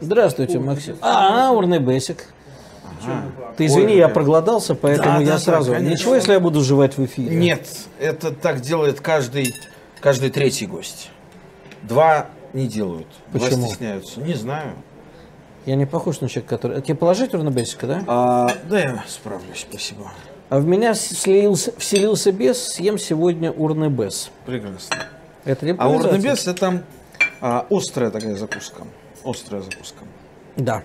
Здравствуйте, Максим. А, Урнебесик. Ты извини, я проголодался, поэтому Да, я да, да, сразу. конечно. Ничего, если я буду жевать в эфире? Нет, это так делает каждый, каждый третий гость. Два не делают. Почему? Два стесняются. Не знаю. Я не похож на человека, который... А тебе положить Урнебесика, да? А, да, я справлюсь, спасибо. А в меня слился, вселился бес, съем сегодня Урнебес. Прекрасно. Это не А импровизация? урнебес это а, острая такая закуска. Острая закуска. Да.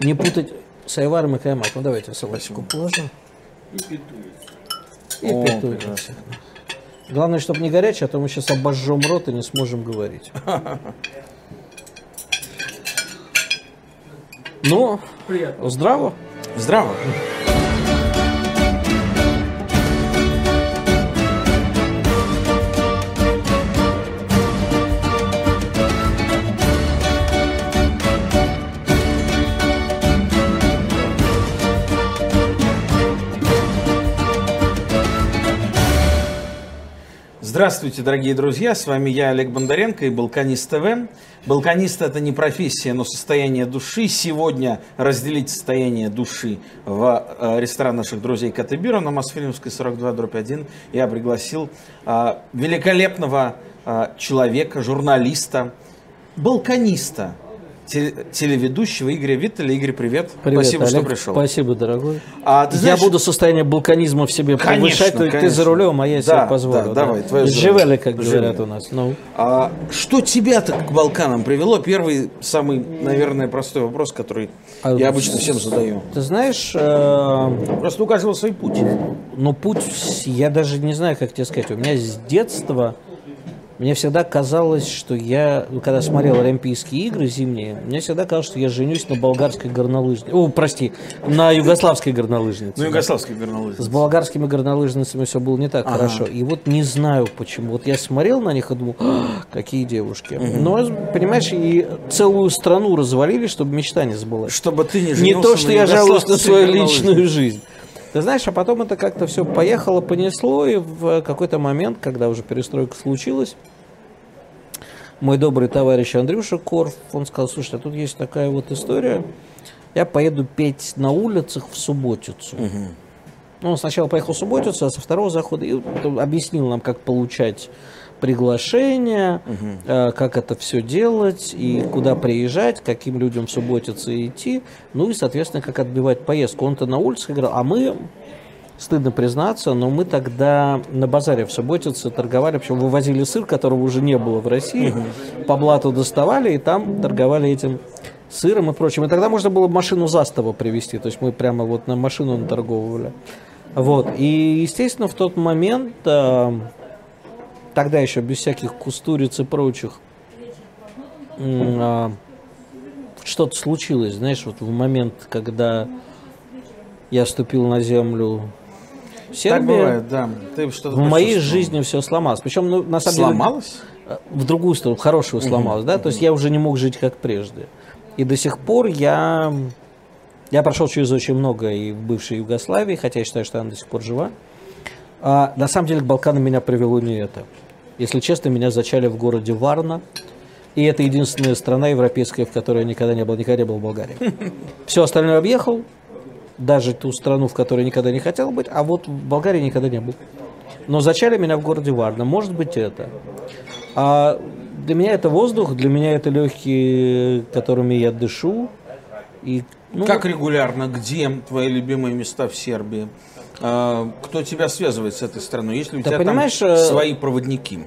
Не путать с айваром и каймаком. Давайте салатику положим. И О, петуем. прекрасно. Главное, чтобы не горячее, а то мы сейчас обожжем рот и не сможем говорить. Ну, здраво. Здраво. Здравствуйте, дорогие друзья! С вами я, Олег Бондаренко и Балканист ТВ. Балканист – это не профессия, но состояние души. Сегодня разделить состояние души в э, ресторан наших друзей Катебира на Мосфильмовской 42 дробь 1 я пригласил э, великолепного э, человека, журналиста, балканиста, телеведущего Игоря Виттеля. Игорь, привет. Привет, Спасибо, Олег. что пришел. Спасибо, дорогой. А, ты знаешь- я буду состояние балканизма в себе Конечно, повышать, то ты конечно. за рулем, а я Да, себе позволю. да, давай, твое. Живели, как говорят Живели. у нас. Ну, А что тебя-то к Балканам привело? Первый, самый, наверное, простой вопрос, который А я обычно всем задаю. ты знаешь, э, Просто у каждого свой путь. Ну, путь, я даже не знаю, как тебе сказать. У меня с детства, мне всегда казалось, что я, ну, когда смотрел Олимпийские игры зимние, мне всегда казалось, что я женюсь на болгарской горнолыжнице. О, прости, на югославской горнолыжнице. Ну, югославский горнолыжник. С болгарскими горнолыжницами все было не так хорошо. И вот не знаю почему. Вот я смотрел на них и думал, «А, какие девушки. Но, понимаешь, и целую страну развалили, чтобы мечта не сбылась. Чтобы ты не Не женился то, что на я жалуюсь на югославской свою горнолыжнице. личную жизнь. Ты знаешь, а потом это как-то все поехало, понесло, и в какой-то момент, когда уже перестройка случилась, мой добрый товарищ Андрюша Корф, он сказал, слушай, а тут есть такая вот история, я поеду петь на улицах в субботицу. Ну, он сначала поехал в субботицу, а со второго захода и объяснил нам, как получать приглашение, э, как это все делать и куда приезжать, каким людям в субботице идти, ну и, соответственно, как отбивать поездку. Он-то на улицах играл, а мы, стыдно признаться, но мы тогда на базаре в субботице торговали, причем вывозили сыр, которого уже не было в России, по блату доставали и там торговали этим сыром и прочим. И тогда можно было машину застава привезти, то есть мы прямо вот на машину наторговывали. Вот. И, естественно, в тот момент, э, тогда еще без всяких кустуриц и прочих, а, что-то случилось, знаешь, вот в момент, когда я ступил на землю Сербии, Так бывает, да. Ты что-то в моей жизни все сломалось. Причем, ну, на самом деле, Сломалось? э, в другую сторону, в хорошую сломалось, да, то есть я уже не мог жить как прежде. И до сих пор я, я прошел через очень много и в бывшей Югославии, хотя я считаю, что она до сих пор жива. А, на самом деле к Балканам меня привело не это. Если честно, меня зачали в городе Варна. И это единственная страна европейская, в которой я никогда не был, никогда не был в Болгарии. Все остальное объехал, даже ту страну, в которой никогда не хотел быть, а вот в Болгарии никогда не был. Но зачали меня в городе Варна. Может быть это. А для меня это воздух, для меня это легкие, которыми я дышу. И, ну, Как регулярно? Где твои любимые места в Сербии? А, Кто тебя связывает с этой страной? Есть ли у Да тебя понимаешь, там э, свои проводники?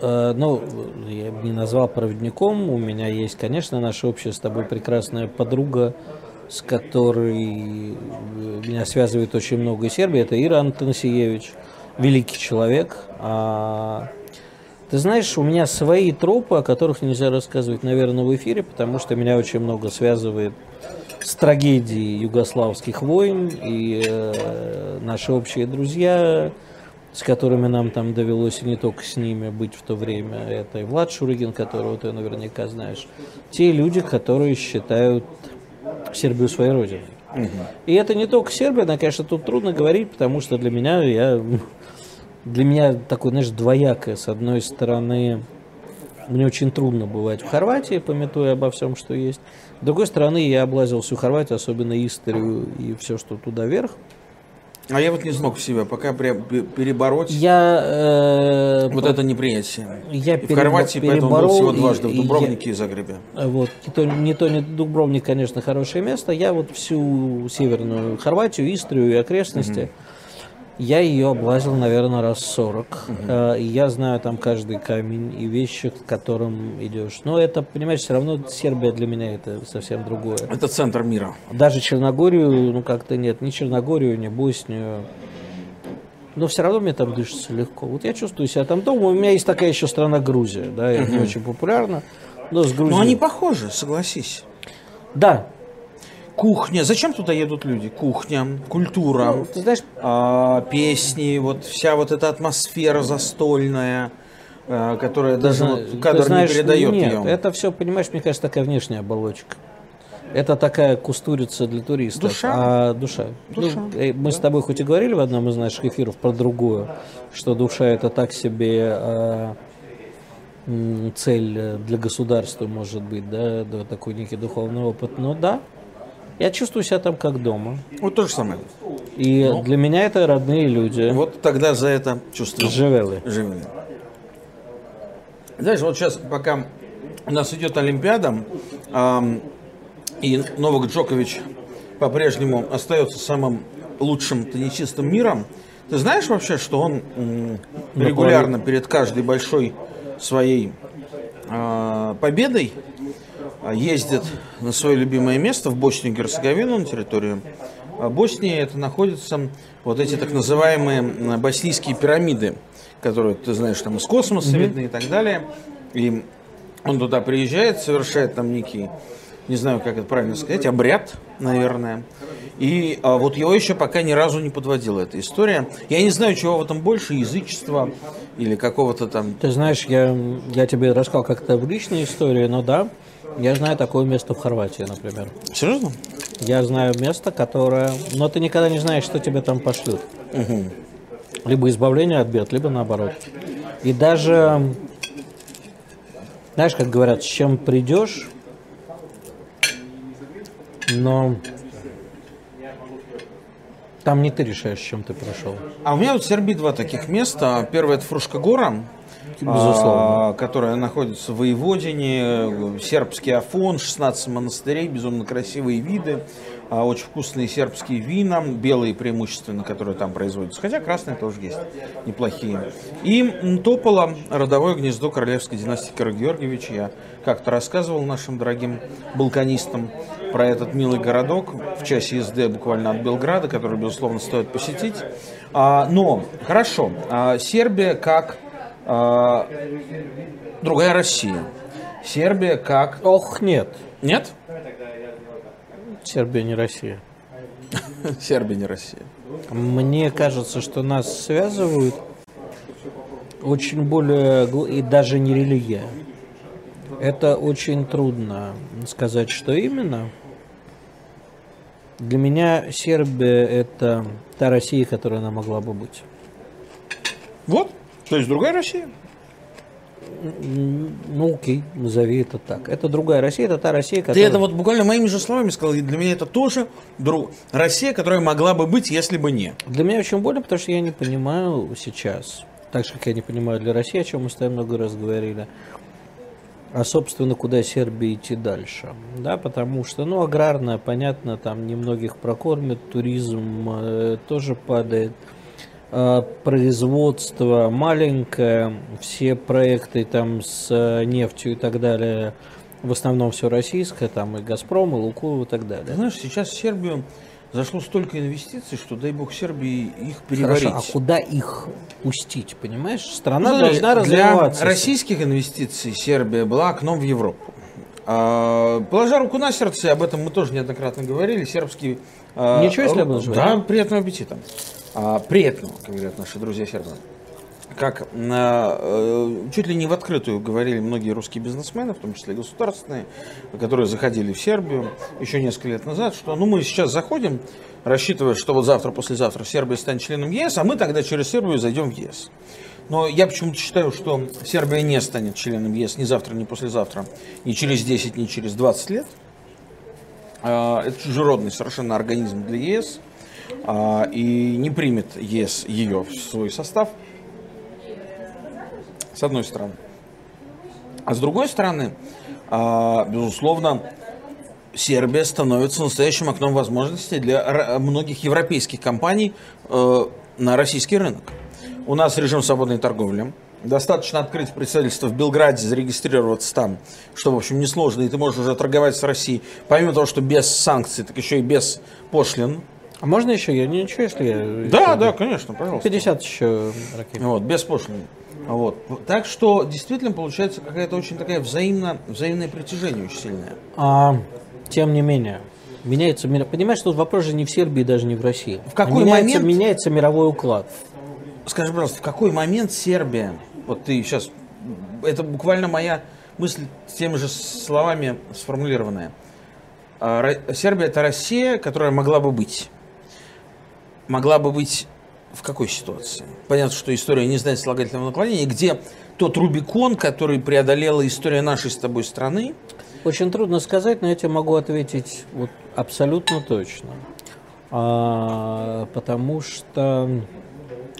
Э, Ну, я бы не назвал проводником. У меня есть, конечно, наша общая с тобой прекрасная подруга, с которой э, меня связывает очень много Сербии. Это Ира Антонсиевич, великий человек. А, Ты знаешь, у меня свои тропы, о которых нельзя рассказывать, наверное, в эфире, потому что меня очень много связывает с трагедией югославских войн и э, наши общие друзья, с которыми нам там довелось не только с ними быть в то время. Это и Влад Шурыгин, которого ты наверняка знаешь. Те люди, которые считают Сербию своей родиной. И это не только Сербия, но, конечно, тут трудно говорить, потому что для меня я для меня такое, знаешь, двоякое. С одной стороны, Мне очень трудно бывать в Хорватии, пометуя обо всем, что есть. С другой стороны, я облазил всю Хорватию, особенно Историю и все, что туда вверх. А я вот не смог в себя пока перебороть Я, э, вот по- это неприятие. я И в перебо- Хорватии поэтому был переборол, всего и- дважды, в и я- Дубровнике и Загребе. Вот. Не то, не то, не Дубровник, конечно, хорошее место. Я вот всю северную Хорватию, Истрию и окрестности, я ее облазил, наверное, раз 40. Э, И я знаю там каждый камень и вещи, к которым идешь. Но это, понимаешь, все равно Сербия для меня это совсем другое. Это центр мира. Даже Черногорию, ну как-то нет, ни Черногорию, ни Боснию. Но все равно мне там дышится легко. Вот я чувствую себя там дома. У меня есть такая еще страна Грузия, да, это не очень популярно. Но с Грузией... Но они похожи, согласись. Да, Кухня. Зачем туда едут люди? Кухня, культура, ты знаешь, а, песни, вот вся вот эта атмосфера застольная, а, которая даже зна- вот ты кадр знаешь, не передает нет, ее. это все, понимаешь, мне кажется, такая внешняя оболочка. Это такая кустурица для туристов. Душа. А душа. Душа. Ну, мы с тобой хоть и говорили в одном из наших эфиров про другую, что душа это так себе а, цель для государства, может быть, да, да, такой некий духовный опыт. Но да, я чувствую себя там как дома. Вот то же самое. И для меня это родные люди. Ну. Вот тогда за это чувствую. Живелы. Живыми. Знаешь, вот сейчас, пока у нас идет Олимпиада, ам, и Новак Джокович по-прежнему остается самым лучшим теннисистом мира, ты знаешь вообще, что он м, регулярно перед каждой большой своей а, победой ездит на свое любимое место в Боснию и Герцеговину, на территорию а Боснии. Это находятся вот эти так называемые боснийские пирамиды, которые, ты знаешь, там из космоса видны и так далее. И он туда приезжает, совершает там некий, не знаю, как это правильно сказать, обряд, наверное. И а, вот его еще пока ни разу не подводила эта история. Я не знаю, чего в этом больше, язычества или какого-то там... Ты знаешь, я, я тебе рассказал как-то в личной истории, но да, я знаю такое место в Хорватии, например. Серьезно? Я знаю место, которое... Но ты никогда не знаешь, что тебе там пошлют. Либо избавление от бед, либо наоборот. И даже... Знаешь, как говорят, с чем придешь, но там не ты решаешь, с чем ты пришел. А у меня вот в Сербии два таких места. Первое это Фрушка гора, Безусловно. а, которая находится в Воеводине, сербский Афон, 16 монастырей, безумно красивые виды, а, очень вкусные сербские вина, белые преимущественно, которые там производятся, хотя красные тоже есть, неплохие. И Топола, родовое гнездо королевской династии Карагеоргиевич. Я как-то рассказывал нашим дорогим балканистам про этот милый городок в часе езды буквально от Белграда, который, безусловно, стоит посетить. А, но, хорошо, а, Сербия как другая Россия. Сербия как... Ох, нет. Нет? Сербия не Россия. Сербия не Россия. Мне кажется, что нас связывают очень более и даже не религия. Это очень трудно сказать, что именно. Для меня Сербия это та Россия, которая она могла бы быть. Вот. То есть другая Россия. Ну окей, назови это так. Это другая Россия, это та Россия, Ты которая... это вот буквально моими же словами сказал. И для меня это тоже друг... Россия, которая могла бы быть, если бы не. Для меня очень больно, потому что я не понимаю сейчас, так же, как я не понимаю для России, о чем мы с тобой много раз говорили, а, собственно, куда Сербии идти дальше. Да, потому что, ну, аграрная, понятно, там немногих прокормят, туризм э, тоже падает, производство маленькое, все проекты там с э, нефтью и так далее, в основном все российское, там и Газпром, и Лукойл и так Ты далее. знаешь, сейчас в Сербию зашло столько инвестиций, что дай бог Сербии их переварить. Хорошо, а куда их пустить, понимаешь? Ну, Страна смотри, должна развиваться. Для российских инвестиций Сербия была окном в Европу. А, Положа руку на сердце, об этом мы тоже неоднократно говорили, сербский... а, Ничего, этом же Да, приятного аппетита. А, Приятного, как говорят наши друзья сербы. Как э, чуть ли не в открытую говорили многие русские бизнесмены, в том числе государственные, которые заходили в Сербию еще несколько лет назад, что ну мы сейчас заходим, рассчитывая, что вот завтра, послезавтра Сербия станет членом ЕС, а мы тогда через Сербию зайдем в ЕС. Но я почему-то считаю, что Сербия не станет членом ЕС ни завтра, ни послезавтра, ни через 10, ни через 20 лет. А, это чужеродный совершенно организм для ЕС и не примет ЕС ее в свой состав, с одной стороны. А с другой стороны, а, безусловно, Сербия становится настоящим окном возможностей для многих европейских компаний э, на российский рынок. У нас режим свободной торговли. Достаточно открыть представительство в Белграде, зарегистрироваться там, что, в общем, несложно, и ты можешь уже торговать с Россией. Помимо того, что без санкций, так еще и без пошлин. А можно еще? Я ничего, если я... Да, если... да, конечно, пожалуйста. 50 еще ракет. Вот, без пошлин. Вот. Так что действительно получается какая-то очень такая взаимно, взаимное притяжение очень сильное. А, тем не менее, меняется мир. Понимаешь, что вопрос же не в Сербии, даже не в России. В какой а меняется, момент меняется мировой уклад? Скажи, пожалуйста, в какой момент Сербия, вот ты сейчас, это буквально моя мысль теми же словами сформулированная. А, Сербия это Россия, которая могла бы быть. Могла бы быть в какой ситуации? Понятно, что история не знает слагательного наклонения, где тот Рубикон, который преодолела история нашей с тобой страны? Очень трудно сказать, но я тебе могу ответить вот абсолютно точно. А, потому что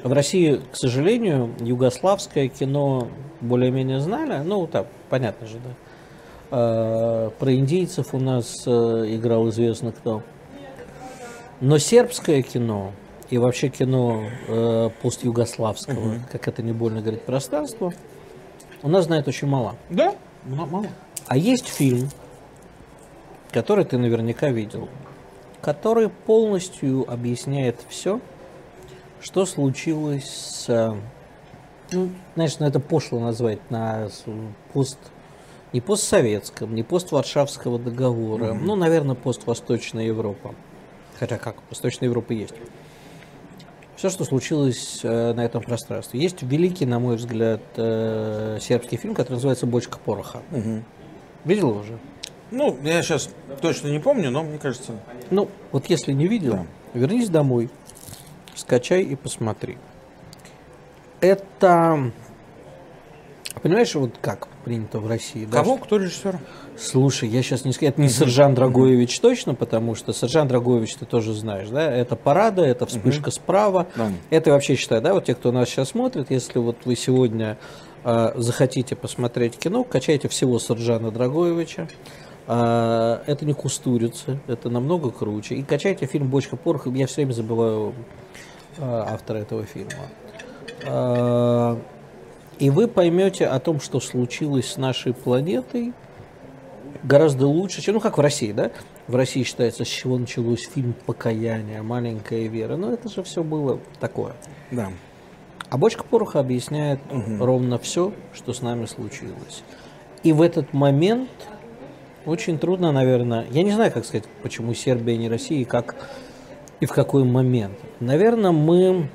в России, к сожалению, югославское кино более-менее знали. Ну, так, понятно же, да. А, про индийцев у нас а, играл известно кто. Но сербское кино и вообще кино э, постюгославского, угу. как это не больно говорит, пространство, у нас знает очень мало. Да, мало. А есть фильм, который ты наверняка видел, который полностью объясняет все, что случилось с... Ну, знаешь, ну это пошло назвать на пост... Не постсоветском, не постваршавского договора, mm-hmm. ну, наверное, поствосточная Европа. Хотя как, Восточная Европа есть все, что случилось э, на этом пространстве. Есть великий, на мой взгляд, э, сербский фильм, который называется «Бочка пороха». Угу. Видел его уже? Ну, я сейчас точно не помню, но мне кажется... Ну, вот если не видел, да. вернись домой, скачай и посмотри. Это... Понимаешь, вот как принято в России? Кого? Да? Кто режиссер? Слушай, я сейчас не скажу, это не Сержан Драгоевич точно, потому что Сержан Драгоевич ты тоже знаешь, да, это парада, это вспышка справа, да. это вообще считаю, да, вот те, кто нас сейчас смотрит, если вот вы сегодня э, захотите посмотреть кино, качайте всего Сержана Драгоевича, э, это не Кустурица, это намного круче, и качайте фильм «Бочка пороха», я все время забываю э, автора этого фильма. И вы поймете о том, что случилось с нашей планетой, гораздо лучше, чем, ну, как в России, да? В России считается, с чего началось фильм «Покаяние», «Маленькая вера». Но это же все было такое. Да. А «Бочка пороха» объясняет угу. ровно все, что с нами случилось. И в этот момент очень трудно, наверное, я не знаю, как сказать, почему Сербия не Россия, и как и в какой момент. Наверное, мы...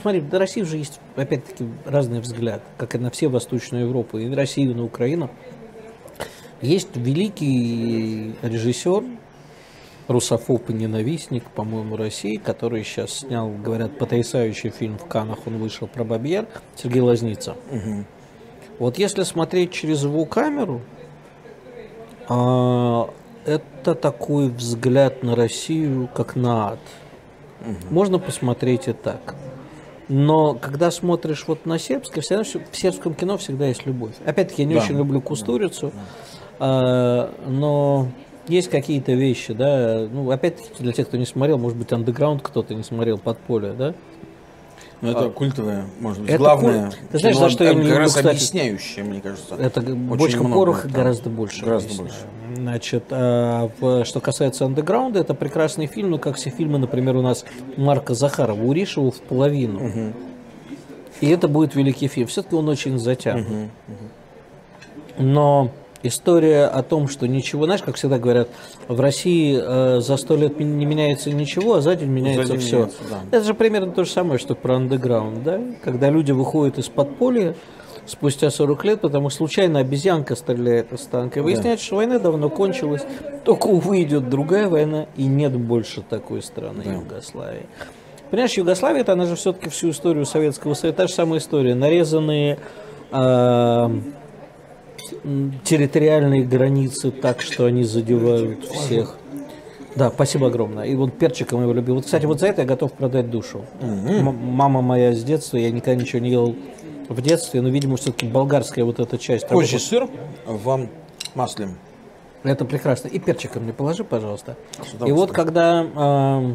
Смотри, до России уже есть, опять-таки, разный взгляд, как и на все Восточную Европу, и на Россию, и на Украину. Есть великий режиссер, русофоб и ненавистник, по-моему, России, который сейчас снял, говорят, потрясающий фильм в Канах, он вышел про Бабьер, Сергей Лазница. Угу. Вот если смотреть через его камеру, а, это такой взгляд на Россию, как на ад. Угу. Можно посмотреть и так. Но когда смотришь вот на сербское, всегда, в сербском кино всегда есть любовь. Опять-таки, я не да. очень люблю Кустурицу. Да. А, но есть какие-то вещи, да, ну, опять-таки, для тех, кто не смотрел, может быть, андеграунд кто-то не смотрел, подполье, да? Ну, это а, культовое, может быть, это главное. Куль... Ты знаешь, за что я не люблю, кстати, объясняющее, мне кажется. Это бочка пороха гораздо больше. Гораздо больше. Значит, а, в, что касается андеграунда, это прекрасный фильм, ну, как все фильмы, например, у нас Марка Захарова, Уришева в половину. Угу. И это будет великий фильм. Все-таки он очень затянут. Угу, угу. Но История о том, что ничего, знаешь, как всегда говорят, в России э, за сто лет не меняется ничего, а за день меняется за все. Меняется, да. Это же примерно то же самое, что про андеграунд, да? Когда люди выходят из подполья спустя 40 лет, потому что случайно обезьянка стреляет из танка. И выясняется, да. что война давно кончилась, только увы идет другая война, и нет больше такой страны да. Югославии. Понимаешь, Югославия, это она же все-таки всю историю Советского Союза, та же самая история. Нарезанные э, территориальные границы так, что они задевают всех. Да, спасибо огромное. И вот перчиком его любил. Вот, кстати, вот за это я готов продать душу. М- мама моя с детства, я никогда ничего не ел в детстве, но, видимо, все-таки болгарская вот эта часть. Козий сыр в масле. Это прекрасно. И перчиком мне положи, пожалуйста. И вот когда э,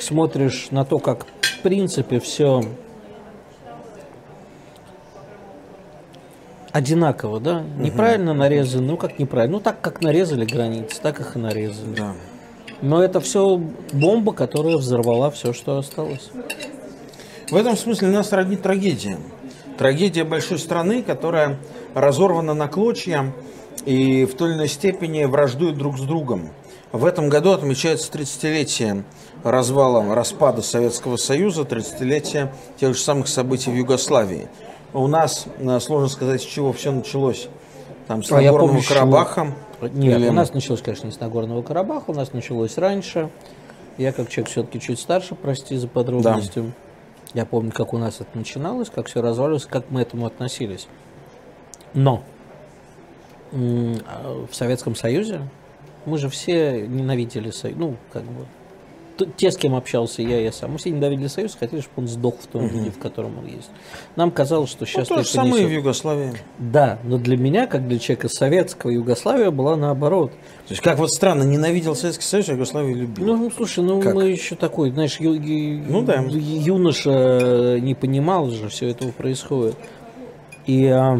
смотришь на то, как в принципе все одинаково, да? Неправильно нарезано, ну как неправильно? Ну так, как нарезали границы, так их и нарезали. Да. Но это все бомба, которая взорвала все, что осталось. В этом смысле нас роднит трагедия. Трагедия большой страны, которая разорвана на клочья и в той или иной степени враждует друг с другом. В этом году отмечается 30-летие развала, распада Советского Союза, 30-летие тех же самых событий в Югославии. У нас, э, сложно сказать, с чего все началось. Там с А Нагорного помню. Карабаха. Нет, Или- у нас началось, конечно, не с Нагорного Карабаха, у нас началось раньше. Я как человек все-таки чуть старше, прости за подробности. Я помню, как у нас это начиналось, как все развалилось, как мы к этому относились. Но а в Советском Союзе мы же все ненавидели Союз. Ну, как бы. Те, с кем общался я, я сам. Мы все ненавидели Союз, хотели, чтобы он сдох в том виде, в котором он есть. Нам казалось, что Ну, сейчас то же самое в Югославии. Да, но для меня, как для человека советского, Югославия была наоборот. То есть, как вот странно, ненавидел Советский Союз, а Югославию любил. Ну, ну, слушай, ну Как? мы еще такой, знаешь, ю- ю- Ну да. юноша не понимал же, все этого происходит. И а,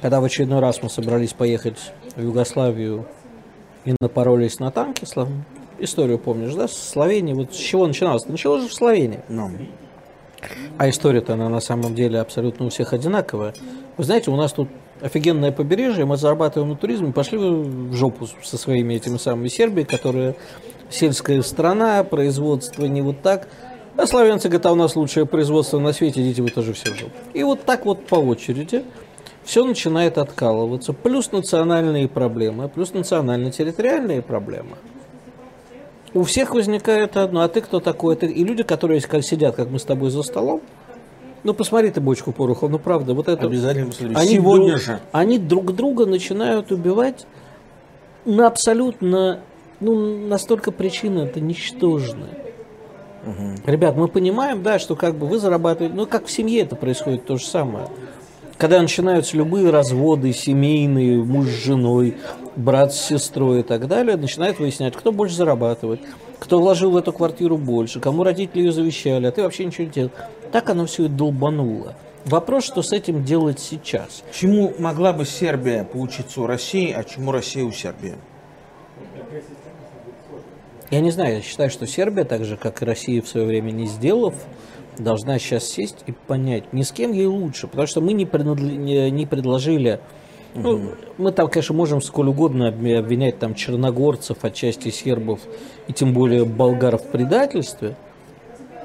когда в очередной раз мы собрались поехать в Югославию и напоролись на танки, Слав- историю помнишь, да, с Словении, вот с чего начиналось? Началось же в Словении. Ну, А история-то, она на самом деле абсолютно у всех одинаковая. Вы знаете, у нас тут офигенное побережье, мы зарабатываем на туризме, пошли в жопу со своими этими самыми Сербией, которая сельская страна, производство не вот так. А славянцы говорят, а у нас лучшее производство на свете, идите вы тоже все в жопу. И вот так вот по очереди все начинает откалываться. Плюс национальные проблемы, плюс национально-территориальные проблемы. У всех возникает одно, а ты кто такой? Ты... И люди, которые как сидят, как мы с тобой за столом, ну посмотри ты бочку порохов, ну правда, вот это... обязательно посмотрю. Они Сегодня друг- же. Они друг друга начинают убивать на абсолютно, ну, настолько причины это ничтожные. Ребят, мы понимаем, да, что как бы вы зарабатываете, ну, как в семье это происходит то же самое. Когда начинаются любые разводы семейные, муж с женой, брат с сестрой и так далее, начинают выяснять, кто больше зарабатывает, кто вложил в эту квартиру больше, кому родители ее завещали, а ты вообще ничего не делал. Так оно все и долбануло. Вопрос, что с этим делать сейчас. Чему могла бы Сербия поучиться у России, а чему Россия у Сербии? Я не знаю, я считаю, что Сербия, так же, как и Россия в свое время не сделав, должна сейчас сесть и понять, ни с кем ей лучше, потому что мы не- не предложили, ну, мы там, конечно, можем сколь угодно обвинять там черногорцев, отчасти сербов и тем более болгар в предательстве,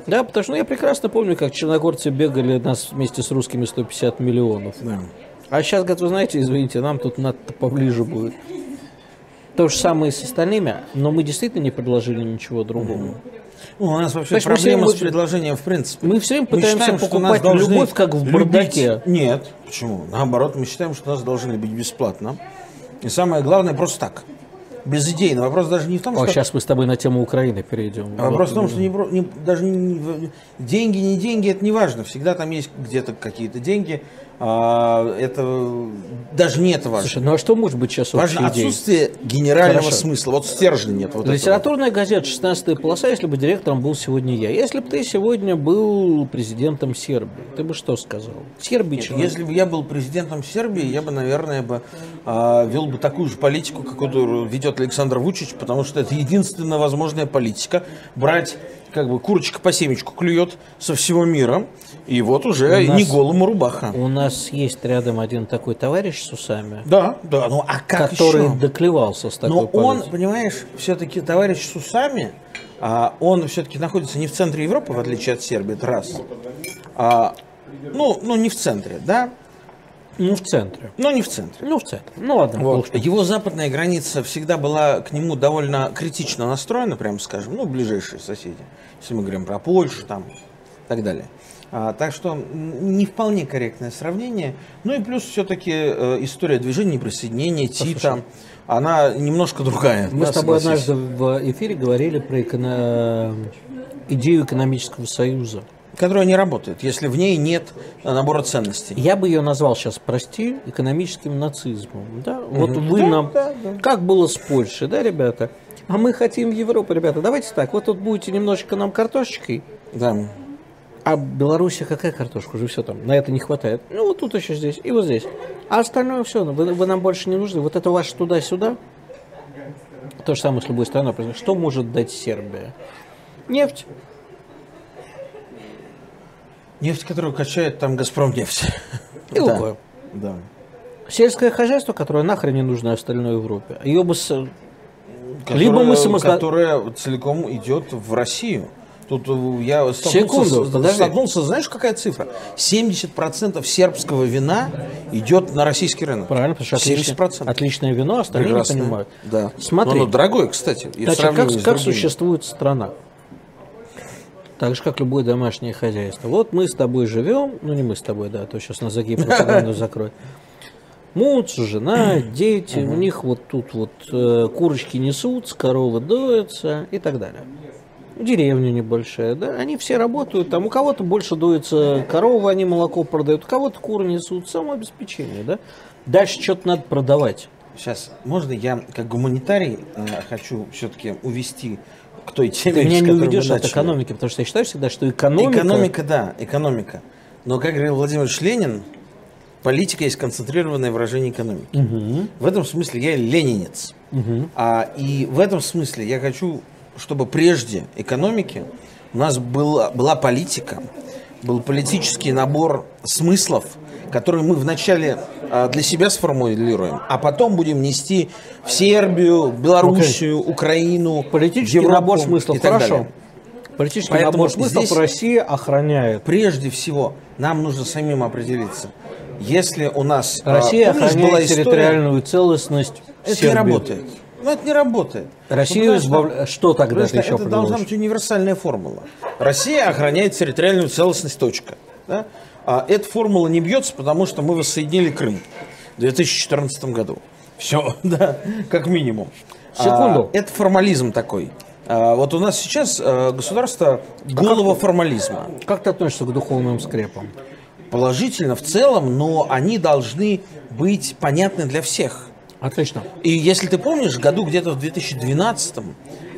да, потому что ну, я прекрасно помню, как черногорцы бегали нас вместе с русскими 150 миллионов. Да. А сейчас, говорят, вы знаете, извините, нам тут надо поближе будет. То же самое и с остальными, но мы действительно не предложили ничего другого. Ну, у нас вообще мы проблема с предложением в принципе. Мы все время Мы пытаемся считаем, что покупать нас должны любовь, как в любить- бардаке. Нет, почему? Наоборот, мы считаем, что нас должны любить бесплатно. И самое главное, просто так. Безидейно. Вопрос даже не в том, О, что... сейчас мы с тобой на тему Украины перейдем. А Вопрос в том, что не, не- даже не- деньги, не деньги, это не важно. Всегда там есть где-то какие-то деньги. А, это даже не это важно. Слушай, ну а что может быть сейчас Важно идеей? отсутствие генерального Хорошо. смысла. Вот стержня нет. Вот этого. Литературная газета «16 полоса», если бы директором был сегодня я. Если бы ты сегодня был президентом Сербии, ты бы что сказал? Сербия Нет, человек. если бы я был президентом Сербии, я бы, наверное, бы, а, вел бы такую же политику, какую ведет Александр Вучич, потому что это единственная возможная политика. Брать, как бы, курочка по семечку клюет со всего мира, и вот уже У нас- не голому рубаха. У нас есть рядом один такой товарищ с усами, Да, да, ну а как который еще? доклевался с такой Но он, политикой. понимаешь, все-таки товарищ с усами, а, он все-таки находится не в центре Европы, в отличие от Сербии, это раз. А, ну, ну, не в центре, да. Ну, в центре. Но не в центре. Ну, в центре. Ну, ладно. Вот. Его западная граница всегда была к нему довольно критично настроена, прямо скажем, ну, ближайшие соседи. Если мы говорим про Польшу там и так далее. А, так что не вполне корректное сравнение. Ну и плюс все-таки история движения неприсоединения, Тита, она немножко другая. Мы да, с тобой согласись. однажды в эфире говорили про эко- идею экономического союза. Которая не работает, если в ней нет набора ценностей. Я бы ее назвал сейчас, прости, экономическим нацизмом. Да? Вот вы Да, нам... да, да. Как было с Польшей, да, ребята? А мы хотим в Европу, ребята. Давайте так, вот тут будете немножечко нам картошечкой, Да. А Беларуси какая картошка? Уже все там, на это не хватает. Ну, вот тут еще здесь и вот здесь. А остальное все, вы, вы нам больше не нужны. Вот это ваше туда-сюда. То же самое с любой страной. Что может дать Сербия? Нефть. Нефть, которую качает там Газпром нефть. И Лукойл. Да. Сельское хозяйство, которое нахрен не нужно остальной Европе. Ее бы с- Которая, Либо мы самоста- которая целиком идет в Россию. Тут э, я столкнулся, Секунду, подожди. столкнулся, знаешь, какая цифра? 70% сербского вина идет на российский рынок. Правильно, потому что отличное, 70%. отличное вино, остальные Прекрасно. не понимают. Да. Смотри. Но оно дорогое, кстати. Значит, как, как существует страна? Так же, как любое домашнее хозяйство. Вот мы с тобой живем, ну не мы с тобой, да, а то сейчас на заги пропаганду закроют. Муж, жена, дети, у них вот тут вот э, курочки несутся, коровы доятся и так далее. Деревня небольшая, да, они все работают, там у кого-то больше доится коровы, они молоко продают, у кого-то куры несут, самообеспечение, да. Дальше что-то надо продавать. Сейчас, можно я как гуманитарий э, хочу все-таки увести к той теме, Ты меня не уведешь от экономики, потому что я считаю всегда, что экономика... Экономика, да, экономика. Но, как говорил Владимир Ленин, политика есть концентрированное выражение экономики. В этом смысле я ленинец. А, и в этом смысле я хочу, чтобы прежде экономики у нас была, была политика, был политический набор смыслов, которые мы вначале а, для себя сформулируем, а потом будем нести в Сербию, Белоруссию, Украину, Политический Европу набор смыслов, и так хорошо. далее. Политический Поэтому набор смыслов здесь- Россия охраняет. Прежде всего, нам нужно самим определиться. Если у нас... а, Россия помнишь, охраняет была история- территориальную целостность Это Сербии. не работает. Ну, это не работает. Россию Ну, потому что- тогда ты еще это должна предложишь? быть универсальная формула. Россия охраняет территориальную целостность, точка. Да? А эта формула не бьется, потому что мы воссоединили Крым в 2014 году. Все, да, как минимум. Секунду. А, это формализм такой. А, вот у нас сейчас а, государство голого формализма. Как ты относишься к духовным скрепам? Положительно в целом, но они должны быть понятны для всех. Отлично. И если ты помнишь, году где-то в 2012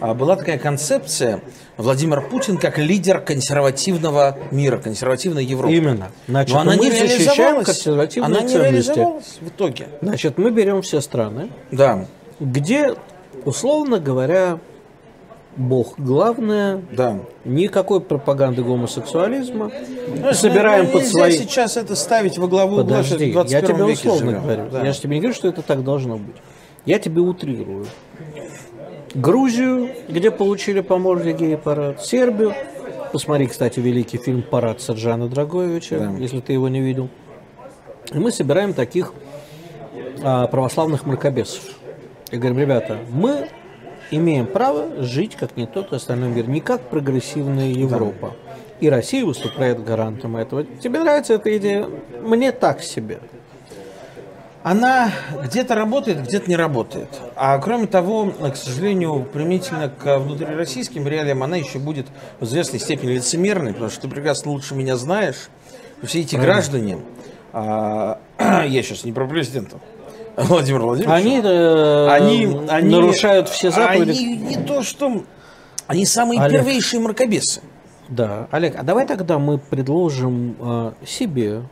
а, была такая концепция Владимир Путин как лидер консервативного мира, консервативной Европы. Именно. Значит, Но она не реализовалась. консервативные Она не ценности. реализовалась в итоге. Значит, мы берем все страны, Да, где, условно говоря, Бог главное, да. никакой пропаганды гомосексуализма. Знаешь, собираем ну, под свои... сейчас это ставить во главу Подожди, в 21 я тебе условно живем. говорю. Да. Я же тебе не говорю, что это так должно быть. Я тебе утрирую. Грузию, где получили по морде гей-парад. Сербию. Посмотри, кстати, великий фильм «Парад» Сержана Драгоевича, Да. если ты его не видел. И мы собираем таких а, православных мракобесов. И говорим, ребята, мы имеем право жить как не тот остальной мир, не как прогрессивная Европа. И Россия выступает гарантом этого. Тебе нравится эта идея? Мне так себе. Она где-то работает, где-то не работает. А кроме того, к сожалению, применительно к внутрироссийским реалиям, она еще будет в известной степени лицемерной, потому что ты прекрасно лучше меня знаешь. Все эти граждане, а, я сейчас не про президента, Владимир Владимирович. Они, э, они, они нарушают все заповеди. Они не то, что... Они самые Олег. первейшие мракобесы. Да, Олег, а давай тогда мы предложим э, себе,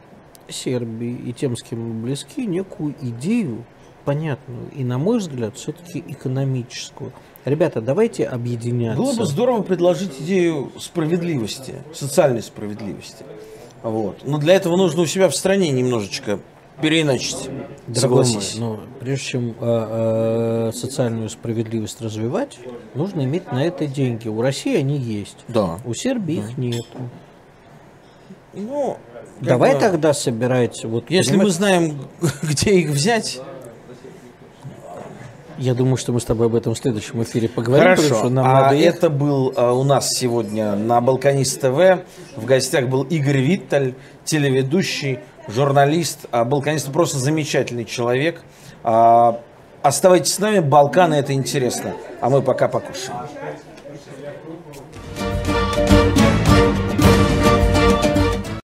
Сербии и тем, с кем мы близки, некую идею, понятную и, на мой взгляд, все-таки экономическую. Ребята, давайте объединяться. Было бы здорово предложить идею справедливости, социальной справедливости. Вот. Но для этого нужно у себя в стране немножечко переиначить. Дорогой Согласись. мой, но прежде чем э, э, социальную справедливость развивать, нужно иметь на это деньги. У России они есть, Да. у Сербии их нет. Ну, Давай бы, тогда собирать. Вот, Если мы знаем, где их взять, Я думаю, что мы с тобой об этом в следующем эфире поговорим, потому Хорошо. что нам а надо ехать. это был а, у нас сегодня на Балканист ТВ. В гостях был Игорь Витталь, телеведущий, журналист. А, Балканист просто замечательный человек. А, оставайтесь с нами, Балканы это интересно. А мы пока покушаем.